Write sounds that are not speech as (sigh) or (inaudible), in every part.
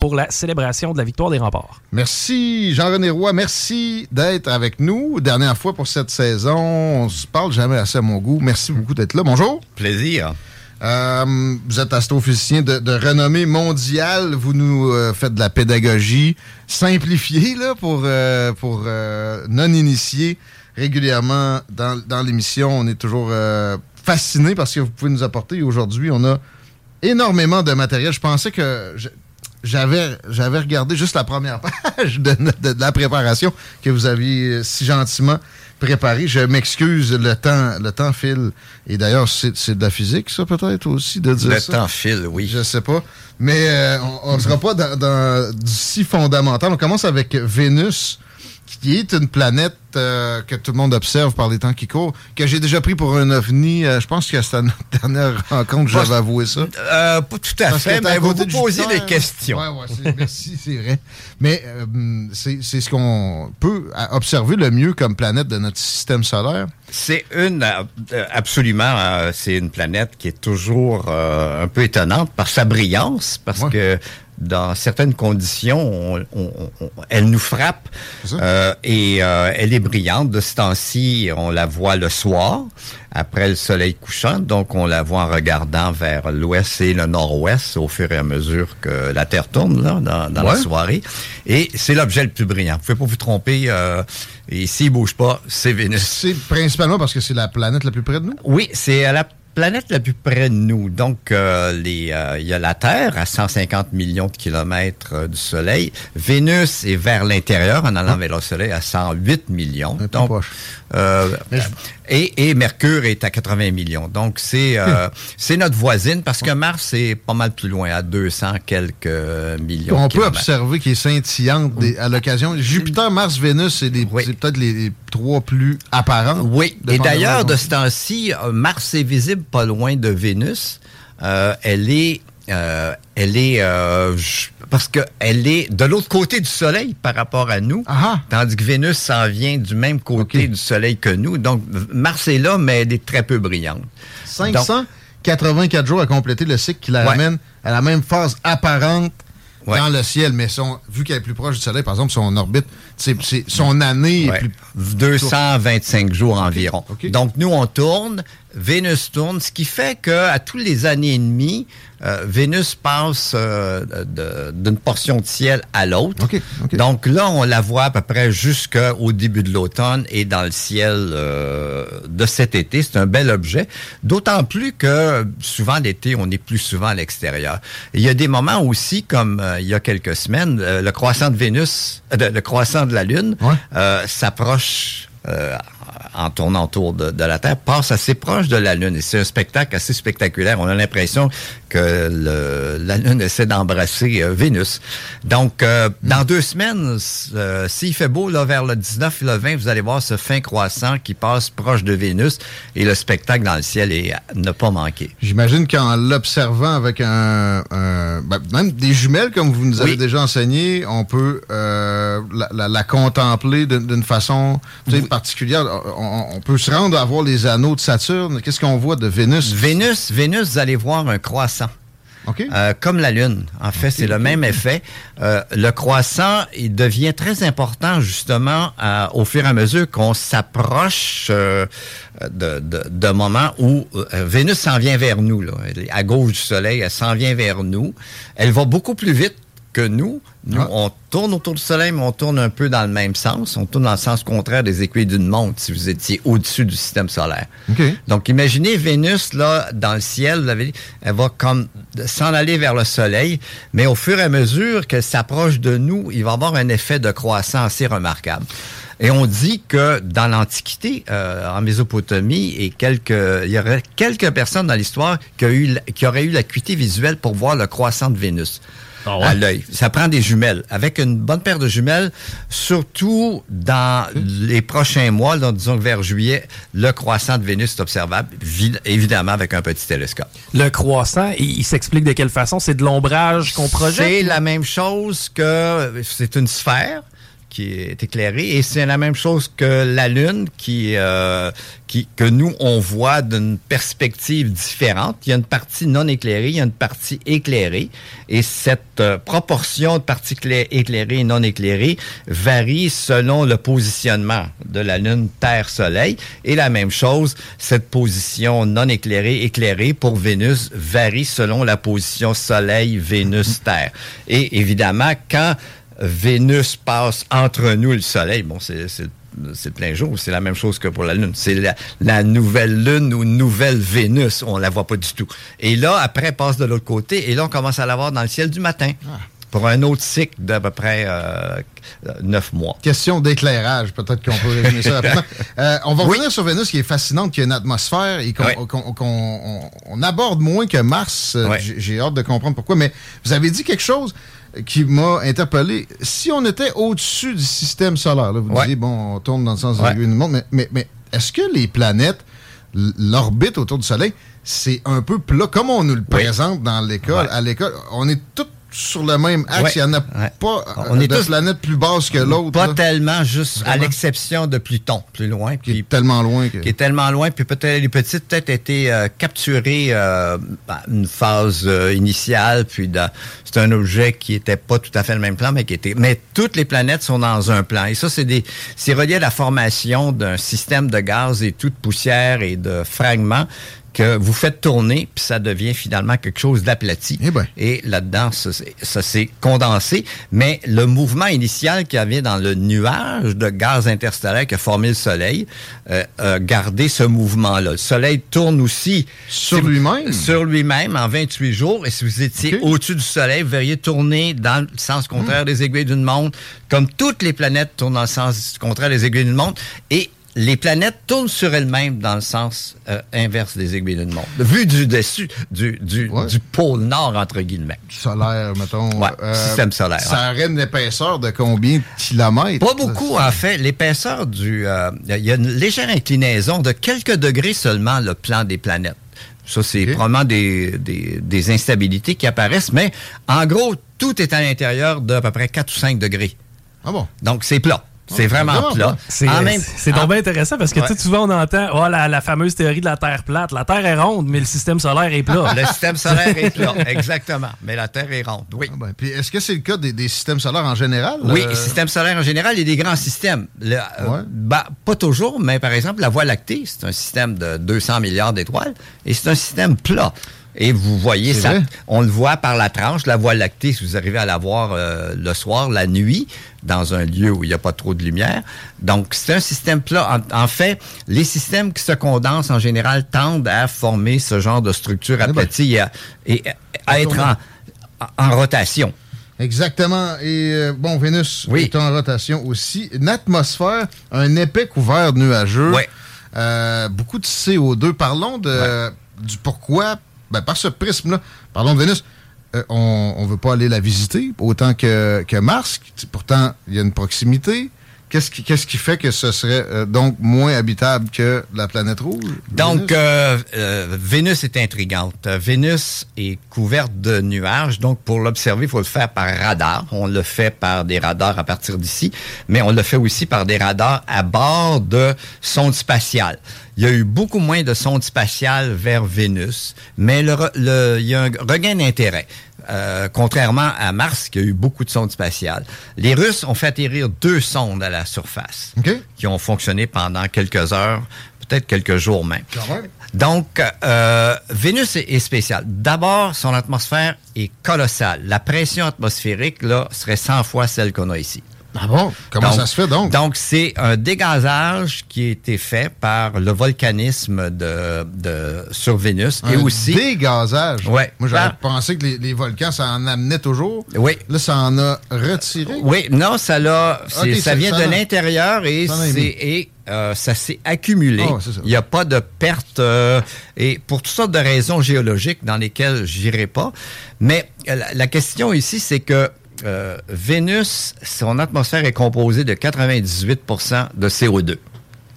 Pour la célébration de la victoire des remparts. Merci Jean-René Roy, merci d'être avec nous. Dernière fois pour cette saison, on se parle jamais assez à mon goût. Merci beaucoup d'être là. Bonjour. Plaisir. Euh, vous êtes astrophysicien de, de renommée mondiale. Vous nous euh, faites de la pédagogie simplifiée là, pour, euh, pour euh, non-initiés régulièrement dans, dans l'émission. On est toujours euh, fasciné parce que vous pouvez nous apporter. Aujourd'hui, on a énormément de matériel. Je pensais que je- j'avais j'avais regardé juste la première (laughs) page de, de- de la préparation que vous aviez euh, si gentiment préparée. Je m'excuse, le temps, le temps file. Et d'ailleurs, c'est c'est de la physique, ça, peut-être aussi, de dire Le ça? temps file, oui. Je sais pas. Mais euh, on ne sera pas dans, dans du si fondamental. On commence avec Vénus, qui est une planète euh, que tout le monde observe par les temps qui courent, que j'ai déjà pris pour un ovni. Euh, je pense que c'était notre (laughs) dernière rencontre que j'avais avoué ça. Euh, pas tout à Parce fait, mais vous vous posez des questions. Ouais, ouais, c'est- merci, c'est vrai. Mais c'est ce qu'on peut observer le mieux comme planète de notre système solaire. C'est une, absolument, c'est une planète qui est toujours un peu étonnante par sa brillance, parce Ouais. que dans certaines conditions, on- on- on- elle nous frappe euh, et euh, elle est brillante. De ce temps-ci, on la voit le soir, après le soleil couchant, donc on la voit en regardant vers l'ouest et le nord-ouest au fur et à mesure que la Terre tourne là, dans, dans la soirée. Et c'est l'objet le plus brillant. Vous pouvez pas vous tromper. Euh, et s'il bouge pas, c'est Vénus. C'est principalement parce que c'est la planète la plus près de nous? Oui, c'est à la planète la plus près de nous. Donc, euh, les, euh, il y a la Terre à 150 millions de kilomètres euh, du Soleil. Vénus est vers l'intérieur en allant vers le Soleil à 108 millions. Un peu Donc, poche. Euh, et, et Mercure est à 80 millions. Donc, c'est euh, c'est notre voisine parce que Mars est pas mal plus loin, à 200 quelques millions. On peut observer qu'il est scintillante des- à l'occasion. Jupiter, Mars, Vénus, c'est Oui. peut-être les, les trois plus apparents. Oui, et d'ailleurs, de ce temps-ci, euh, Mars est visible pas loin de Vénus. Euh, elle est, elle est, parce que elle est de l'autre côté du Soleil par rapport à nous, tandis que Vénus s'en vient du même côté du Soleil que nous. Donc, Mars est là, mais elle est très peu brillante. 584 jours à compléter le cycle qui la Ouais. ramène à la même phase apparente Ouais. dans le ciel. Mais son, vu qu'elle est plus proche du Soleil, par exemple, son orbite, c'est, son année est Ouais. plus... 225 jours environ. Donc nous on tourne, Vénus tourne, ce qui fait que à tous les années et demie, euh, Vénus passe euh, d'une portion de ciel à l'autre. Donc là on la voit à peu près jusqu'au début de l'automne et dans le ciel euh, de cet été. C'est un bel objet. D'autant plus que souvent l'été on est plus souvent à l'extérieur. Il y a des moments aussi comme il y a quelques semaines, le croissant de Vénus, le croissant de la Lune Ouais. euh, s'approche euh, en tournant autour de, de la Terre, passe assez proche de la Lune. Et c'est un spectacle assez spectaculaire. On a l'impression que le- la Lune essaie d'embrasser euh, Vénus. Donc, euh, dans deux semaines, euh, s'il fait beau, là, vers le 19 et le 20, vous allez voir ce fin croissant qui passe proche de Vénus et le spectacle dans le ciel est ne pas manquer. J'imagine qu'en l'observant avec un, un- ben, même des jumelles, comme vous nous avez Oui. déjà enseigné, on peut euh, la, la- la contempler d'une façon particulière. On, on peut se rendre à voir les anneaux de Saturne. Qu'est-ce qu'on voit de Vénus? Vénus, Vénus, vous allez voir un croissant. Euh, comme la Lune. En fait, c'est le même effet. Euh, le croissant, il devient très important justement au fur et à mesure qu'on s'approche de, de, moments où Vénus s'en vient vers nous. Là. À gauche du Soleil, elle s'en vient vers nous. Elle va beaucoup plus vite que nous. Nous, ah. on tourne autour du Soleil, mais on tourne un peu dans le même sens. On tourne dans le sens contraire des aiguilles d'une montre si vous étiez au-dessus du système solaire. Donc, imaginez Vénus, là, dans le ciel, vous avez elle va comme s'en aller vers le Soleil, mais au fur et à mesure qu'elle s'approche de nous, il va avoir un effet de croissance assez remarquable. Et on dit que dans l'Antiquité, euh, en Mésopotamie, et quelques, il y aurait quelques personnes dans l'histoire qui, qui auraient eu l'acuité visuelle pour voir le croissant de Vénus. Ah à l'œil. Ça prend des jumelles. Avec une bonne paire de jumelles, surtout dans les prochains mois, disons vers juillet, le croissant de Vénus est observable, évidemment avec un petit télescope. Le croissant, il, s'explique de quelle façon? C'est de l'ombrage qu'on projette? C'est la même chose que c'est une sphère qui est éclairée. Et c'est la même chose que la Lune qui, euh, qui que nous, on voit d'une perspective différente. Il y a une partie non éclairée, il y a une partie éclairée. Et cette euh, proportion de parties éclairées et non éclairées varie selon le positionnement de la Lune, Terre, Soleil. Et la même chose, cette position non éclairée, éclairée pour Vénus varie selon la position Soleil, Vénus, Terre. Et évidemment, quand Vénus passe entre nous et le Soleil. Bon, c'est plein jour. C'est la même chose que pour la Lune. C'est la, nouvelle Lune ou nouvelle Vénus. On la voit pas du tout. Et là, après, passe de l'autre côté. Et là, on commence à la voir dans le ciel du matin. Ah. Pour un autre cycle d'à peu près euh, neuf mois. Question d'éclairage, peut-être qu'on peut résumer ça rapidement. (laughs) Euh, on va revenir sur Vénus, qui est fascinante, qui a une atmosphère et qu'on aborde moins que Mars. Euh, j'ai hâte de comprendre pourquoi. Mais vous avez dit quelque chose qui m'a interpellé. Si on était au-dessus du système solaire, là, vous disiez, bon, on tourne dans le sens du monde, mais, mais, est-ce que les planètes, l'orbite autour du Soleil, c'est un peu plat, comme on nous le présente dans l'école. À l'école, on est tout sur le même axe. Il n'y en a pas on est de tous, planète plus basse que l'autre. Pas tellement, juste à l'exception de Pluton, plus loin. Qui est tellement loin. Qui est tellement loin. Puis peut-être les petites peut-être été euh, capturées euh, à une phase euh, initiale. Puis c'est un objet qui était pas tout à fait le même plan, mais qui était. Mais toutes les planètes sont dans un plan. Et ça, c'est des, c'est relié à la formation d'un système de gaz et toute poussière et de fragments que vous faites tourner, puis ça devient finalement quelque chose d'aplati. Eh ben. Et là-dedans, ça, s'est condensé. Mais le mouvement initial qui avait dans le nuage de gaz interstellaire qui a formé le Soleil euh, a gardé ce mouvement-là. Le Soleil tourne aussi sur lui-même? Sur lui-même en 28 jours. Et si vous étiez au-dessus du Soleil, vous verriez tourner dans le sens contraire hmm. des aiguilles d'une montre, comme toutes les planètes tournent dans le sens contraire des aiguilles d'une montre. Et les planètes tournent sur elles-mêmes dans le sens euh, inverse des aiguilles d'une montre. Vu du dessus, du, du, pôle nord, entre guillemets. Solaire, mettons. Euh, système solaire. Ça aurait une épaisseur de combien de kilomètres? Pas beaucoup, en fait. L'épaisseur du... Euh, il y a une légère inclinaison de quelques degrés seulement, le plan des planètes. Ça, c'est probablement des, des, des, instabilités qui apparaissent, mais en gros, tout est à l'intérieur d'à peu près 4 ou 5 degrés. Ah bon? Donc, c'est plat. C'est vraiment plat. C'est donc bien intéressant parce que tout souvent on entend oh, la, fameuse théorie de la Terre plate. La Terre est ronde, mais le système solaire est plat. (laughs) le système solaire est plat, (laughs) exactement. Mais la Terre est ronde, oui. Ah ben, puis est-ce que c'est le cas des, systèmes solaires en général? Oui, les systèmes solaires en général, il y a des grands systèmes. Euh, bah, pas toujours, mais par exemple, la Voie lactée, c'est un système de 200 milliards d'étoiles et c'est un système plat. Et vous voyez ça, on le voit par la tranche, la Voie lactée, si vous arrivez à la voir euh, le soir, la nuit, dans un lieu où il n'y a pas trop de lumière. Donc, c'est un système plat. En, fait, les systèmes qui se condensent, en général, tendent à former ce genre de structure eh ben. aplatie et à, être en, rotation. Exactement. Et euh, bon, Vénus est en rotation aussi. Une atmosphère, un épais couvert nuageux. Euh, beaucoup de CO2. Parlons de, du pourquoi ben, par ce prisme-là, parlons de Vénus, euh, on ne veut pas aller la visiter autant que, que Mars. Pourtant, il y a une proximité. Qu'est-ce qui, qu'est-ce qui fait que ce serait euh, donc moins habitable que la planète rouge? Donc, euh, euh, Vénus est intrigante. Vénus est couverte de nuages. Donc, pour l'observer, il faut le faire par radar. On le fait par des radars à partir d'ici, mais on le fait aussi par des radars à bord de sondes spatiales. Il y a eu beaucoup moins de sondes spatiales vers Vénus, mais le, le- il y a un regain d'intérêt. Euh, contrairement à Mars, qui a eu beaucoup de sondes spatiales. Les Russes ont fait atterrir deux sondes à la surface qui ont fonctionné pendant quelques heures, peut-être quelques jours même. Donc, euh, Vénus est, est spéciale. D'abord, son atmosphère est colossale. La pression atmosphérique, là, serait 100 fois celle qu'on a ici. Ah bon? Comment ça se fait donc? Donc, c'est un dégazage qui a été fait par le volcanisme de, de sur Vénus et aussi... Dégazage? Ouais. Moi, j'aurais Par- pensé que les, les volcans, ça en amenait toujours. Oui. Là, ça en a retiré. Oui, non, ça l'a, ça vient ça de l'intérieur et ça c'est euh, ça s'est accumulé. Oh, ça. Il n'y a pas de perte euh, et pour toutes sortes de raisons géologiques dans lesquelles j'irai pas. Mais euh, la, la question ici, c'est que euh, Vénus, son atmosphère est composée de 98% de CO2.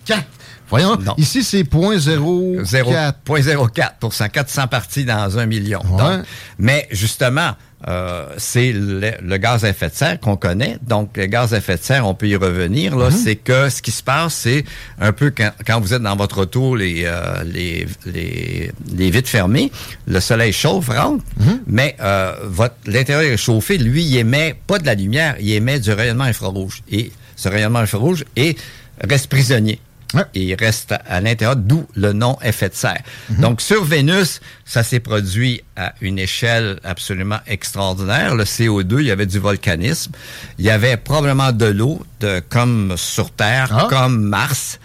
Quatre. Voyons, Non. ici, c'est 0.04. 0,04 400 parties dans un million. Ouais. Donc, mais justement, euh, c'est le, le gaz à effet de serre qu'on connaît. Donc, le gaz à effet de serre, on peut y revenir. Là, c'est que ce qui se passe, c'est un peu quand, quand vous êtes dans votre auto, les, euh, les, les, les vitres fermées, le soleil chauffe, rentre, mais euh, votre l'intérieur est chauffé. Lui, il émet pas de la lumière, il émet du rayonnement infrarouge. Et ce rayonnement infrarouge est, reste prisonnier. Ouais. Et il reste à l'intérieur, d'où le nom effet de serre. Donc, sur Vénus, ça s'est produit à une échelle absolument extraordinaire. Le CO2, il y avait du volcanisme. Il y avait probablement de l'eau, de, comme sur Terre, Ah. comme Mars,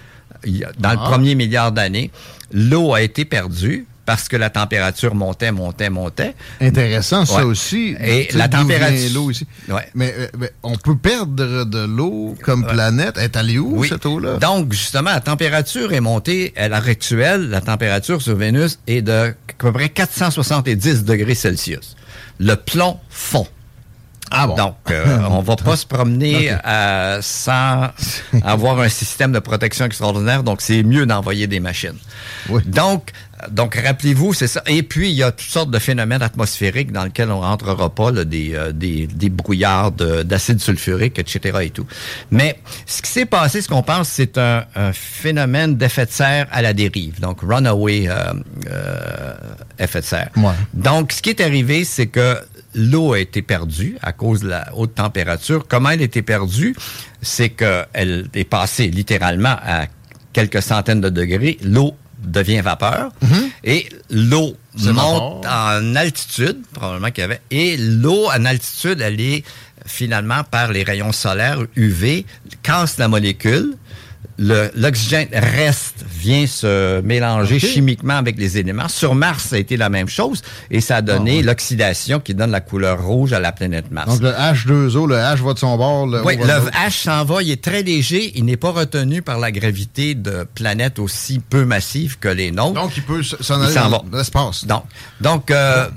dans le Ah. premier milliard d'années. L'eau a été perdue parce que la température montait, montait, montait. Intéressant, ça Ouais. aussi. Et la température- l'eau ici. Ouais. Mais, euh, mais on peut perdre de l'eau comme planète. Elle est allée où, Oui. cette eau-là? Donc, justement, la température est montée. À l'heure actuelle, la température sur Vénus est de à peu près 470 degrés Celsius. Le plomb fond. Ah bon? Donc, euh, (laughs) on va pas se promener euh, sans avoir un système de protection extraordinaire. Donc, c'est mieux d'envoyer des machines. Oui. Donc, donc rappelez-vous, c'est ça. Et puis, il y a toutes sortes de phénomènes atmosphériques dans lesquels on rentrera pas, là, des, euh, des, des brouillards de- d'acide sulfurique, etc. et tout. Mais ce qui s'est passé, ce qu'on pense, c'est un, un phénomène d'effet de serre à la dérive. Donc, runaway euh, euh, effet de serre. Ouais. Donc, ce qui est arrivé, c'est que l'eau a été perdue à cause de la haute température. Comment elle a été perdue? C'est qu'elle est passée littéralement à quelques centaines de degrés. L'eau devient vapeur et l'eau monte en altitude, probablement qu'il y avait, et l'eau en altitude, elle est finalement par les rayons solaires UV, casse la molécule. Le- L'oxygène reste, vient se mélanger chimiquement avec les éléments. Sur Mars, ça a été la même chose et ça a donné l'oxydation qui donne la couleur rouge à la planète Mars. Ah Donc, le H2O, le H va de son bord. Le Oui, O le. H s'en va, il est très léger, il n'est pas retenu par la gravité de planètes aussi peu massives que les nôtres. Donc, il peut s'en aller dans l'espace. Donc, donc, euh,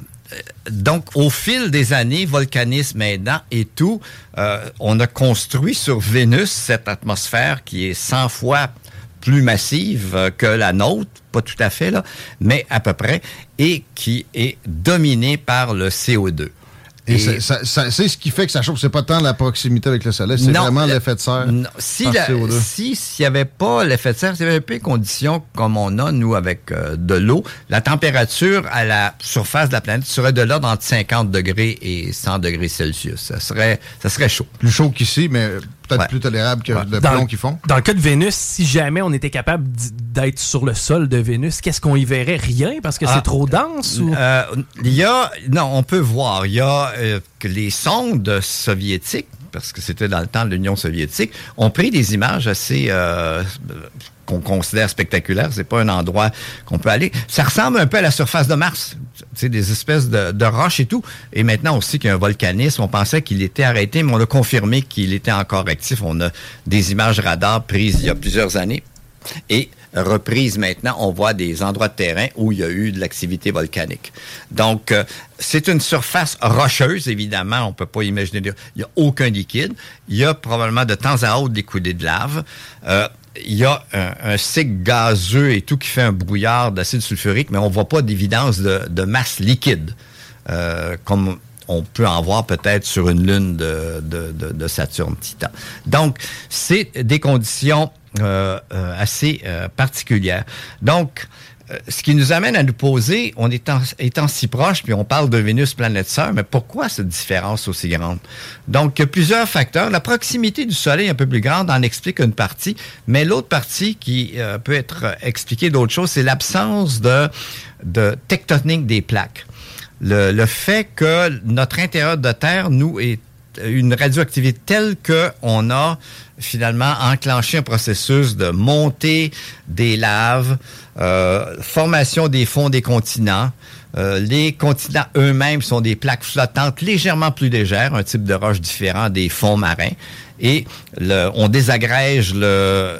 donc, au fil des années, volcanisme aidant et tout, euh, on a construit sur Vénus cette atmosphère qui est 100 fois plus massive euh, que la nôtre, pas tout à fait, là, mais à peu près, et qui est dominée par le CO2. Et, Et- c'est- ça- ça- c'est ce qui fait que ça chauffe. C'est pas tant la proximité avec le soleil, c'est vraiment le- l'effet de serre. Non, si par la- CO2. si s'il n'y avait pas l'effet de serre, s'il y avait pas les conditions comme on a nous avec euh, de l'eau, la température à la surface de la planète serait de l'ordre entre 50 degrés et 100 degrés Celsius. Ça serait ça serait chaud. Plus chaud qu'ici, mais peut-être Ouais. plus tolérable que Ouais. le Dans, plomb qu'ils font. dans le cas de Vénus, si jamais on était capable d'être sur le sol de Vénus, qu'est-ce qu'on y verrait? Rien parce que Ah. c'est trop dense? Ou... Euh, il y a non, on peut voir, il y a euh, que les sondes soviétiques parce que c'était dans le temps de l'Union soviétique, ont pris des images assez euh, qu'on considère spectaculaires. C'est pas un endroit qu'on peut aller. Ça ressemble un peu à la surface de Mars. Sais, des espèces de, roches et tout. Et maintenant aussi qu'il y a un volcanisme. On pensait qu'il était arrêté, mais on a confirmé qu'il était encore actif. On a des images radar prises il y a plusieurs années. Et reprises maintenant, on voit des endroits de terrain où il y a eu de l'activité volcanique. Donc, euh, c'est une surface rocheuse, évidemment. On peut pas imaginer. Il n'y a aucun liquide. Il y a probablement de temps à autre des coulées de lave. Euh, il y a un, cycle gazeux et tout qui fait un brouillard d'acide sulfurique, mais on voit pas d'évidence de, masse liquide, euh, comme on peut en voir peut-être sur une lune de, de Saturne Titan. Donc, c'est des conditions euh, euh, assez particulières. Donc, euh, ce qui nous amène à nous poser, on étant, étant si proche, puis on parle de Vénus, planète sœur, mais pourquoi cette différence aussi grande? Donc, il y a plusieurs facteurs. La proximité du Soleil un peu plus grande en explique une partie, mais l'autre partie qui euh, peut être expliquée d'autre chose, c'est l'absence de, de tectonique des plaques. Le, le fait que notre intérieur de Terre, nous, est une radioactivité telle qu'on a finalement enclenché un processus de montée des laves, euh, formation des fonds des continents. Euh, les continents eux-mêmes sont des plaques flottantes légèrement plus légères, un type de roche différent des fonds marins. Et on désagrège le,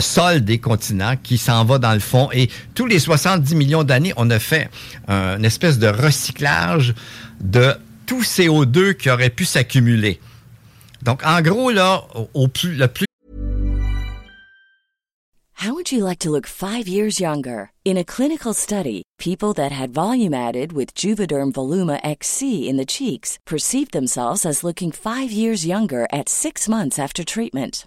sol des continents qui s'en va dans le fond. Et tous les 70 millions d'années, on a fait une espèce de recyclage de tout CO2 qui aurait pu s'accumuler. Donc, en gros, là, au plus, le plus. How would you like to look five years younger? In a clinical study, people that had volume added with Juvederm Voluma XC in the cheeks perceived themselves as looking five years younger at six months after treatment.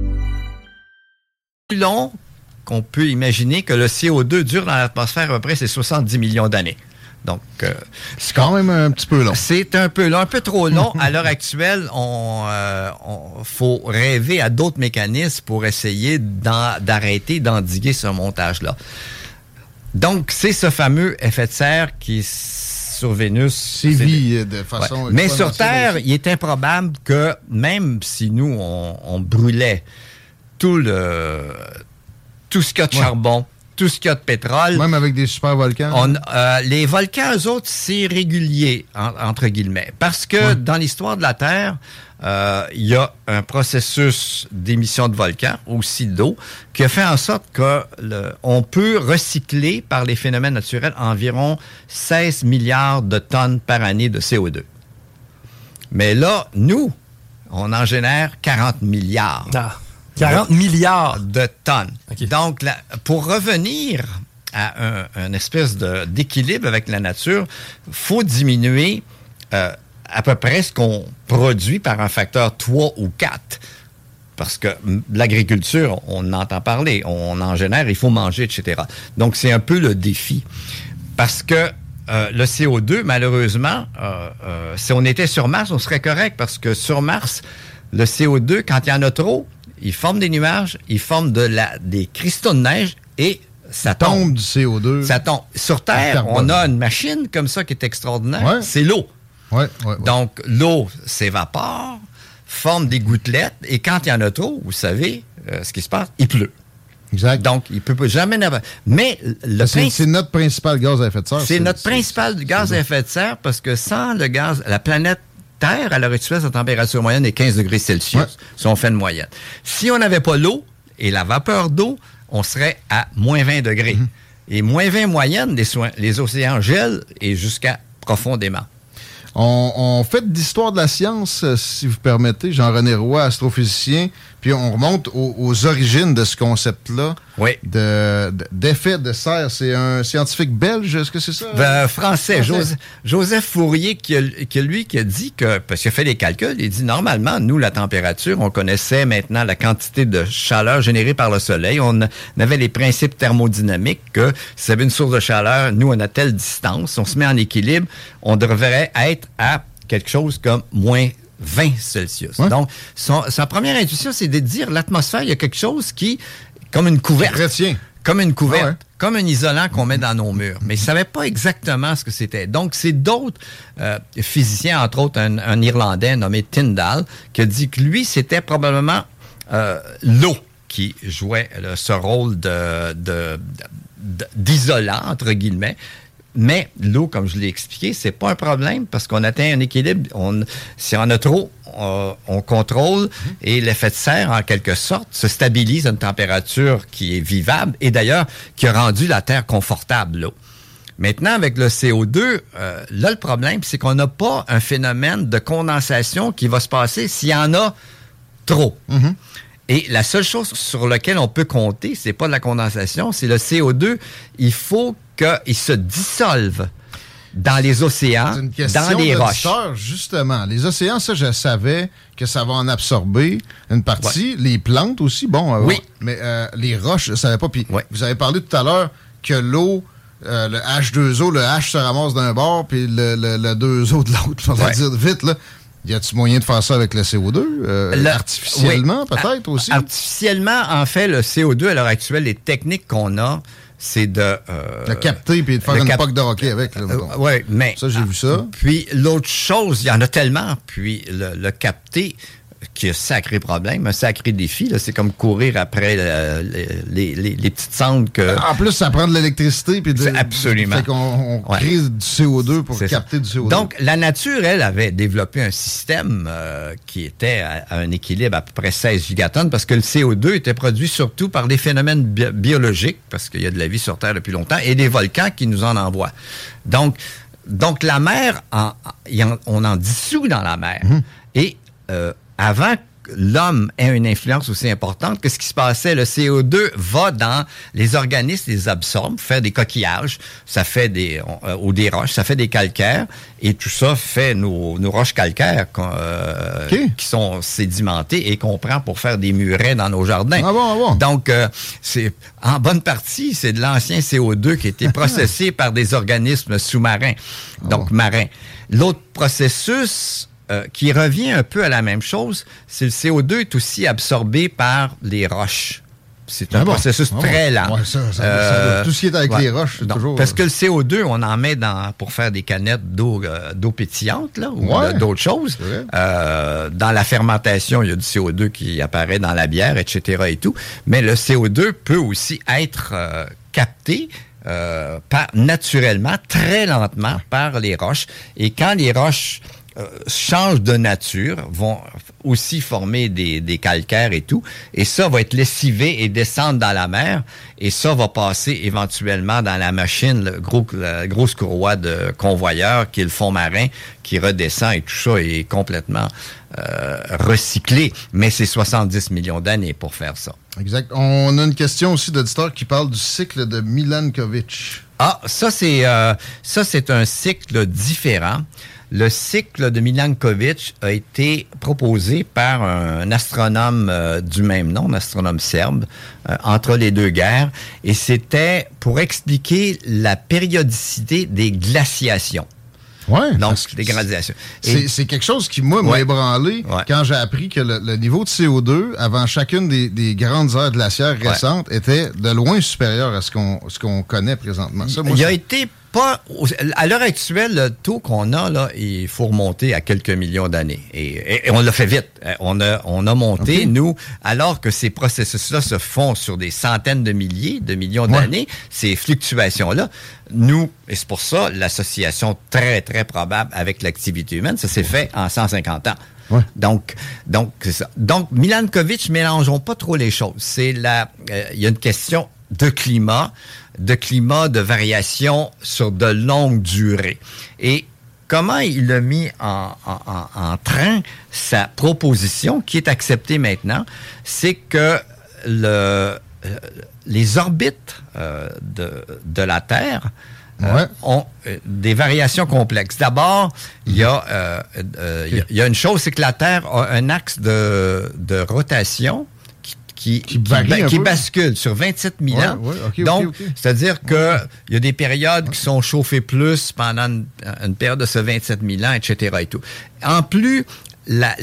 Plus long qu'on peut imaginer que le CO2 dure dans l'atmosphère à peu près c'est 70 millions d'années. Donc, euh, c'est quand même un petit peu long. C'est un peu long, un peu trop long. à l'heure actuelle, on, euh, faut rêver à d'autres mécanismes pour essayer d'arrêter, d'endiguer ce montage-là. Donc, c'est ce fameux effet de serre qui sur Vénus sévit de façon. Mais sur Terre, il est improbable que même si nous on, brûlait tout le tout ce qu'il y a de charbon, tout ce qu'il y a de pétrole. Même avec des super volcans. On, euh, les volcans, eux autres, c'est régulier, entre guillemets. Parce que dans l'histoire de la Terre, euh, il y a un processus d'émission de volcans, aussi d'eau, qui a fait en sorte que le, on peut recycler par les phénomènes naturels environ 16 milliards de tonnes par année de CO2. Mais là, nous, on en génère 40 milliards. Ah. 40 milliards de tonnes. Donc, pour revenir à un, espèce d'équilibre avec la nature, faut diminuer euh, à peu près ce qu'on produit par un facteur 3 ou 4. Parce que l'agriculture, on entend parler, on en génère, il faut manger, etc. Donc, c'est un peu le défi. Parce que euh, le CO2, malheureusement, euh, si on était sur Mars, on serait correct parce que sur Mars, le CO2, quand il y en a trop, il forme des nuages, il forme de la, des cristaux de neige et ça tombe. du CO2. Ça tombe. Sur Terre, on a une machine comme ça qui est extraordinaire. C'est l'eau. Donc, l'eau s'évapore, forme des gouttelettes, et quand il y en a trop, vous savez euh, ce qui se passe, il pleut. Exact. Donc, il ne peut jamais... Mais le C'est notre principal gaz à effet de serre. C'est notre principal gaz à effet de serre parce que sans le gaz, la planète Terre, à l'heure actuelle, sa température moyenne est 15 degrés Celsius, si on fait une moyenne. Si on n'avait pas l'eau et la vapeur d'eau, on serait à moins 20 degrés. Mhm. Et moins 20 moyenne, les, soins- les océans gèlent et jusqu'à profondément. On, on fait d'histoire de la science, euh, si vous permettez. Jean-René Roy, astrophysicien. Puis on remonte aux, aux origines de ce concept-là. Oui. de- de- D'effet de, serre. C'est un scientifique belge, est-ce que c'est ça? Ben, français, Français. Joseph, Joseph Fourier, qui, qui lui, qui a dit que, parce qu'il a fait les calculs, il dit normalement, nous, la température, on connaissait maintenant la quantité de chaleur générée par le soleil. On, avait les principes thermodynamiques que si avez une source de chaleur, nous, on a telle distance, on se met en équilibre, on devrait être à quelque chose comme moins 20 Celsius. Ouais. Donc, son- sa première intuition, c'est de dire l'atmosphère, il y a quelque chose qui, comme une couverte. Retient. Comme une couverte, Ah ouais. comme un isolant qu'on met dans nos murs. Mais ils ne savaient pas exactement ce que c'était. Donc, c'est d'autres euh, physiciens, entre autres un, un Irlandais nommé Tyndall, qui a dit que lui, c'était probablement euh, l'eau qui jouait là, ce rôle de, de- de- d'isolant, entre guillemets. Mais l'eau, comme je l'ai expliqué, c'est pas un problème parce qu'on atteint un équilibre. On, si on a trop, on, on contrôle et l'effet de serre, en quelque sorte, se stabilise à une température qui est vivable et d'ailleurs qui a rendu la Terre confortable. l'eau. Maintenant, avec le CO2, euh, là, le problème, c'est qu'on n'a pas un phénomène de condensation qui va se passer s'il y en a trop. Et la seule chose sur laquelle on peut compter, c'est pas de la condensation, c'est le CO2. Il faut qu'il se dissolve dans les océans, C'est une question dans les roches. justement. Les océans, ça, je savais que ça va en absorber une partie. Les plantes aussi, bon. euh, Oui. Mais euh, les roches, je ne savais pas. Puis Ouais. vous avez parlé tout à l'heure que l'eau, euh, le H2O, le H se ramasse d'un bord, puis le, le, le 2O de l'autre. (laughs) Je vais Ouais. dire vite, là. Y a-tu moyen de faire ça avec le CO2? euh, Le- artificiellement, oui. peut-être aussi? Artificiellement, en fait, le CO2 à l'heure actuelle, les techniques qu'on a, c'est de... euh, Le capter puis de faire une poque de hockey avec. Mettons. oui, mais... Ça, j'ai vu ça. Puis l'autre chose, il y en a tellement, puis le, le capter, qui est un sacré problème, un sacré défi, c'est comme courir après euh, les, les- les petites cendres que... En plus, ça prend de l'électricité. puis de- absolument. Fait qu'on Ouais. crée du CO2 pour ça. capter du CO2. Donc, la nature, elle, avait développé un système euh, qui était à, à un équilibre à peu près 16 gigatonnes parce que le CO2 était produit surtout par des phénomènes bi- biologiques, parce qu'il y a de la vie sur Terre depuis longtemps, et des volcans qui nous en envoient. Donc, donc la mer, en- on en dissout dans la mer. Et euh, avant que l'homme ait une influence aussi importante, qu'est-ce qui se passait? Le CO2 va dans les organismes, les absorbe, fait des coquillages, ça fait des, euh, ou des roches, ça fait des calcaires, et tout ça fait nos, nos roches calcaires euh, qui sont sédimentées et qu'on prend pour faire des murets dans nos jardins. Ah bon, ah bon. Donc, euh, c'est en bonne partie, c'est de l'ancien CO2 qui a été (laughs) processé par des organismes sous-marins, donc Ah marins. L'autre processus euh, qui revient un peu à la même chose, c'est le CO2 est aussi absorbé par les roches. C'est un Ah bon? processus Ah très lent. Ouais, ça, ça- ça doit- tout ce qui est avec les roches, c'est toujours- Parce que le CO2, on en met dans pour faire des canettes d'eau euh, d'eau pétillante là, ou Ouais. euh, d'autres choses. Euh, dans la fermentation, il y a du CO2 qui apparaît dans la bière, etc. et tout. Mais le CO2 peut aussi être euh, capté euh, par, naturellement, très lentement par les roches. Et quand les roches euh, changent de nature, vont aussi former des, des calcaires et tout, et ça va être lessivé et descendre dans la mer, et ça va passer éventuellement dans la machine, le gros, la grosse courroie de convoyeur qui est le fond marin, qui redescend et tout ça est complètement euh, recyclé. Mais c'est 70 millions d'années pour faire ça. Exact. On a une question aussi d'auditeur qui parle du cycle de Milankovitch. Ah, ça c'est euh, ça c'est un cycle différent. Le cycle de Milankovitch a été proposé par un astronome euh, du même nom, un astronome serbe, euh, entre les deux guerres, et c'était pour expliquer la périodicité des glaciations. Ouais. Donc, des gradations. C'est quelque chose qui, moi, m'a Ouais. ébranlé Ouais. quand j'ai appris que le, le niveau de CO2 avant chacune des, des grandes heures glaciaires récentes était de loin supérieur à ce qu'on connaît présentement. Ça, moi, il a été pas à l'heure actuelle, le taux qu'on a, là, il faut remonter à quelques millions d'années. Et, on l'a fait vite. On a, on a monté, nous, alors que ces processus-là se font sur des centaines de milliers, de millions d'années, ces fluctuations-là, nous, et c'est pour ça l'association très, très probable avec l'activité humaine, ça s'est fait en 150 ans. Donc, donc, ça. Donc, Milankovitch, mélangeons pas trop les choses. C'est la, euh, il y a une question de climat, de climat, de variation sur de longues durées. Et comment il a mis en, train sa proposition, qui est acceptée maintenant, c'est que le, euh, les orbites euh, de, de, la Terre euh, ont des variations complexes. D'abord, il y, a, y a une chose, c'est que la Terre a un axe de, de rotation qui, qui, bascule sur 27 000 ans. Donc, c'est-à-dire qu'il y a des périodes qui sont chauffées plus pendant une, période de ce 27 000 ans, etc. Et tout. En plus, la,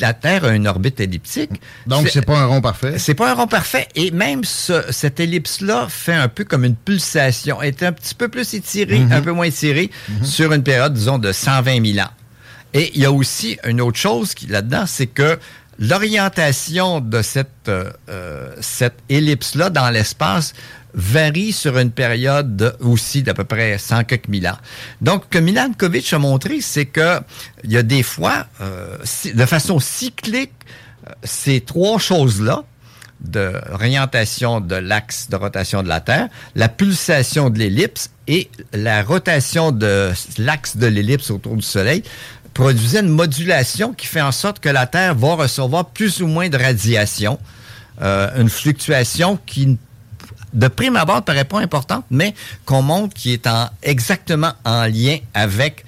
la Terre a une orbite elliptique. Donc, c'est pas un rond parfait. C'est pas un rond parfait. Et même cette ellipse-là fait un peu comme une pulsation. Elle est un petit peu plus étirée, mm-hmm. un peu moins étirée, mm-hmm. sur une période, disons, de 120 000 ans. Et il y a aussi une autre chose là-dedans, c'est que l'orientation de cette, euh, euh, cette ellipse-là dans l'espace varie sur une période aussi d'à peu près 100 quelques mille ans. Donc, ce que Milankovitch a montré, c'est que il y a des fois, euh, de façon cyclique, ces trois choses-là, de orientation de l'axe de rotation de la Terre, la pulsation de l'ellipse et la rotation de l'axe de l'ellipse autour du Soleil produisait une modulation qui fait en sorte que la Terre va recevoir plus ou moins de radiation. Euh, une fluctuation qui, de prime abord, ne paraît pas importante, mais qu'on montre qui est en, exactement en lien avec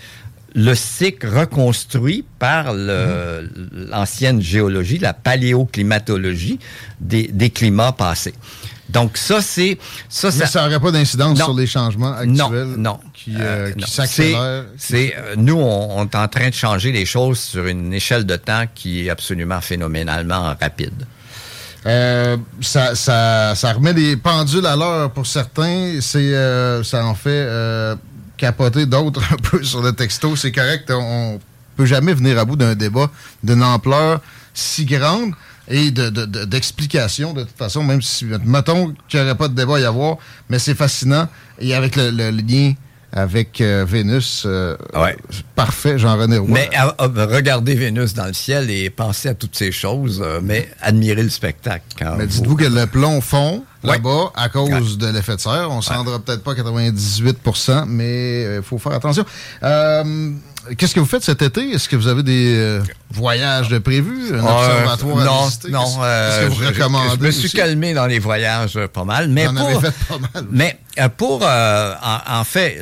le cycle reconstruit par l'ancienne géologie, la paléoclimatologie des, des climats passés. Donc ça, c'est... Ça, Mais ça n'aurait pas d'incidence sur les changements actuels non, qui, euh, euh s'accélèrent? C'est, euh, nous, on, est en train de changer les choses sur une échelle de temps qui est absolument phénoménalement rapide. Euh, ça, ça, ça, remet des pendules à l'heure pour certains. C'est, ça en fait capoter d'autres (laughs) un peu sur le texto. C'est correct, on peut jamais venir à bout d'un débat d'une ampleur si grande et d'explications, de, de, toute façon, même si, mettons qu'il n'y aurait pas de débat à y avoir, mais c'est fascinant. Et avec le, lien avec euh, Vénus, euh, parfait, Jean-René Roy. Mais regardez Vénus dans le ciel et pensez à toutes ces choses, euh, mais admirez le spectacle. mais dites-vous que le plomb fond là-bas à cause de l'effet de serre. On ne s'en rendra peut-être pas 98% mais il faut faire attention. Qu'est-ce que vous faites cet été? Est-ce que vous avez des euh, voyages de prévus? Un observatoire non, à? Non, Qu'est-ce que vous euh, recommandez? Je, me suis calmé dans les voyages euh, pas mal. Mais pour, fait pas mal. Mais pour, en, fait,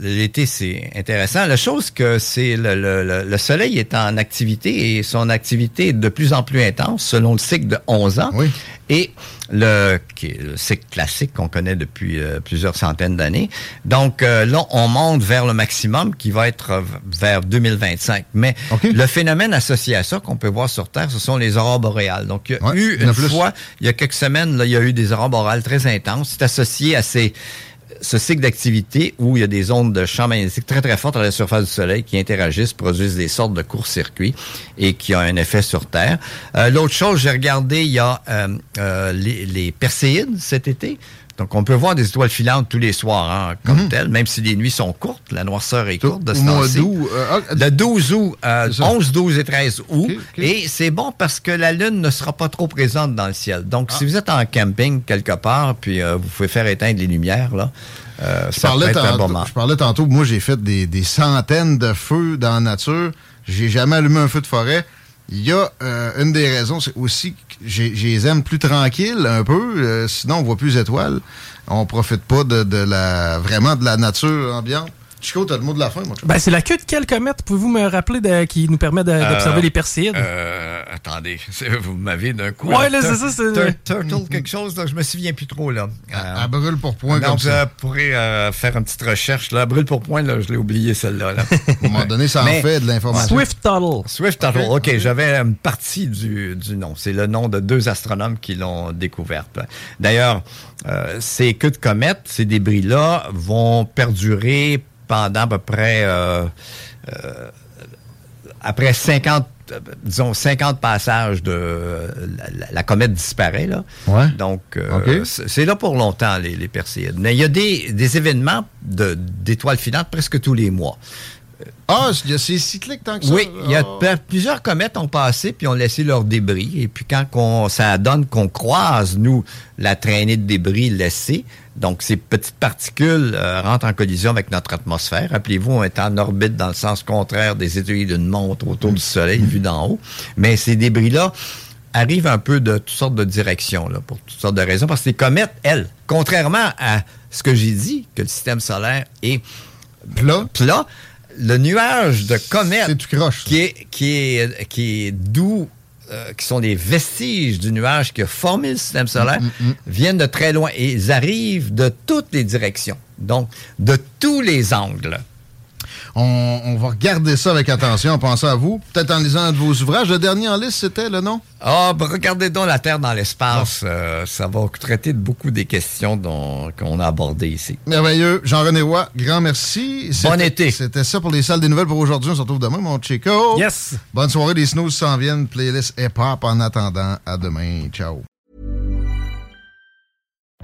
l'été, c'est intéressant. La chose que c'est le, le, le, soleil est en activité et son activité est de plus en plus intense selon le cycle de 11 ans. Oui. Et le, le cycle classique qu'on connaît depuis euh, plusieurs centaines d'années. Donc euh, là, on monte vers le maximum qui va être euh, vers 2025. Mais le phénomène associé à ça qu'on peut voir sur Terre, ce sont les aurores boréales. Donc il y a eu une fois, il y a quelques semaines, là, il y a eu des aurores boréales très intenses. C'est associé à ces ce cycle d'activité où il y a des ondes de champ magnétique très très fortes à la surface du Soleil qui interagissent, produisent des sortes de courts-circuits et qui ont un effet sur Terre. Euh, l'autre chose, j'ai regardé, il y a euh, euh, les, les Perséides cet été. Donc, on peut voir des étoiles filantes tous les soirs, hein, comme mhm. tel, même si les nuits sont courtes. La noirceur est courte de ce temps-ci. Euh, ah, le 12 août, 11, 12 et 13 août. Et c'est bon parce que la Lune ne sera pas trop présente dans le ciel. Donc, si ah. vous êtes en camping quelque part, puis euh, vous pouvez faire éteindre les lumières, là, euh, ça peut être un bon moment. Je parlais tantôt, moi, j'ai fait des, des, centaines de feux dans la nature. J'ai jamais allumé un feu de forêt. Il y a une des raisons, c'est aussi je les aime plus tranquilles un peu, euh, sinon on voit plus étoiles. On profite pas de, la vraiment de la nature ambiante. Chico, t'as le mot de la fin, mon ben, C'est la queue de quelle comète, pouvez-vous me rappeler, de, qui nous permet d'observer les Perséides? Euh, attendez, (laughs) vous m'avez d'un coup. Ouais, là, c'est ça. c'est... Turtle, quelque chose, là, je me souviens plus trop, là. À, brûle pour point, comme ça. Vous pourrez faire une petite recherche, là. brûle pour point, là, je l'ai oublié, celle-là. Là. (laughs) à un moment donné, ça en fait de l'information. Swift Tuttle. Swift Tuttle, OK, j'avais une partie du, du nom. C'est le nom de deux astronomes qui l'ont découverte. D'ailleurs, euh, ces queues de comètes, ces débris-là, vont perdurer pendant à peu près euh, euh, après 50 disons 50 passages de la, comète disparaît là. Donc c'est là pour longtemps les, les Perséides. Mais il y a des, des événements d'étoiles filantes presque tous les mois. Ah, c'est cyclique tant que ça? Oui, il y a ah. plusieurs comètes ont passé puis ont laissé leurs débris. Et puis quand ça donne qu'on croise, nous, la traînée de débris laissée, donc ces petites particules euh, rentrent en collision avec notre atmosphère. Rappelez-vous, on est en orbite dans le sens contraire des étoiles d'une montre autour du Soleil, vu d'en haut. Mais ces débris-là arrivent un peu de toutes sortes de directions, là, pour toutes sortes de raisons. Parce que les comètes, elles, contrairement à ce que j'ai dit, que le système solaire est plat, plat le nuage de comètes qui est, qui est, qui est d'où euh, qui sont des vestiges du nuage qui a formé le système solaire, mm, mm, mm. viennent de très loin et ils arrivent de toutes les directions, donc de tous les angles. On, va regarder ça avec attention, en pensant à vous. Peut-être en lisant un de vos ouvrages. Le dernier en liste, c'était le nom? Ah, ben, regardez donc la Terre dans l'espace. Euh, ça va traiter de beaucoup des questions qu'on a abordées ici. Merveilleux. Jean-René Roy, grand merci. Bon été. C'était ça pour les salles des nouvelles pour aujourd'hui. On se retrouve demain, mon Chico. Yes. Bonne soirée. Les snooze s'en viennent. Playlist hip-hop en attendant. À demain. Ciao.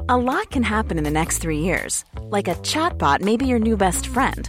A lot can happen in the next three years. Like a chatbot may be your new best friend.